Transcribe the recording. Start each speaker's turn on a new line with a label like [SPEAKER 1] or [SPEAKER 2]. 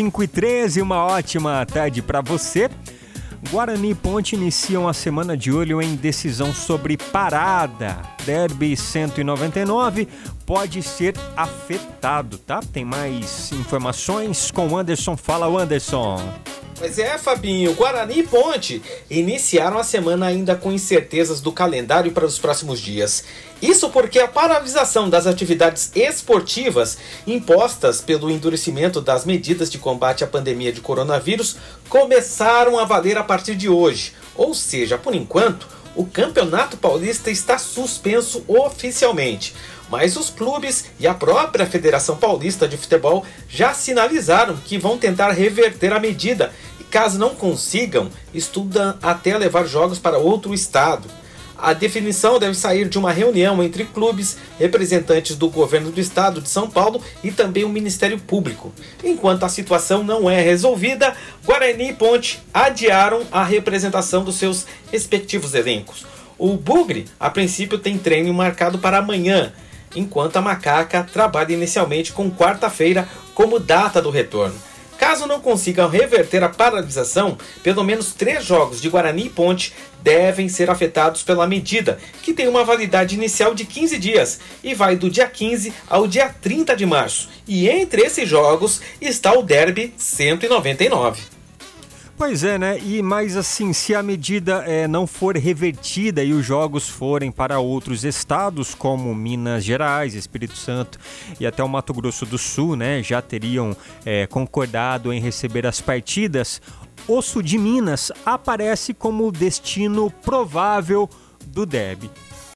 [SPEAKER 1] 5 e 13, uma ótima tarde para você. Guarani e Ponte iniciam a semana de olho em decisão sobre parada. Derby 199 pode ser afetado, tá? Tem mais informações com o Anderson. Fala, Anderson.
[SPEAKER 2] Pois é, Fabinho. Guarani e Ponte iniciaram a semana ainda com incertezas do calendário para os próximos dias. Isso porque a paralisação das atividades esportivas impostas pelo endurecimento das medidas de combate à pandemia de coronavírus começaram a valer a partir de hoje. Ou seja, por enquanto, o Campeonato Paulista está suspenso oficialmente mas os clubes e a própria Federação Paulista de Futebol já sinalizaram que vão tentar reverter a medida caso não consigam, estudam até levar jogos para outro estado. A definição deve sair de uma reunião entre clubes, representantes do governo do estado de São Paulo e também o Ministério Público. Enquanto a situação não é resolvida, Guarani e Ponte adiaram a representação dos seus respectivos elencos. O Bugre, a princípio, tem treino marcado para amanhã, enquanto a Macaca trabalha inicialmente com quarta-feira como data do retorno. Caso não consigam reverter a paralisação, pelo menos três jogos de Guarani e Ponte devem ser afetados pela medida, que tem uma validade inicial de 15 dias e vai do dia 15 ao dia 30 de março. E entre esses jogos está o Derby 199.
[SPEAKER 1] Pois é, né? E mais assim, se a medida é, não for revertida e os jogos forem para outros estados, como Minas Gerais, Espírito Santo e até o Mato Grosso do Sul, né, já teriam é, concordado em receber as partidas, o sul de Minas aparece como destino provável do DEB.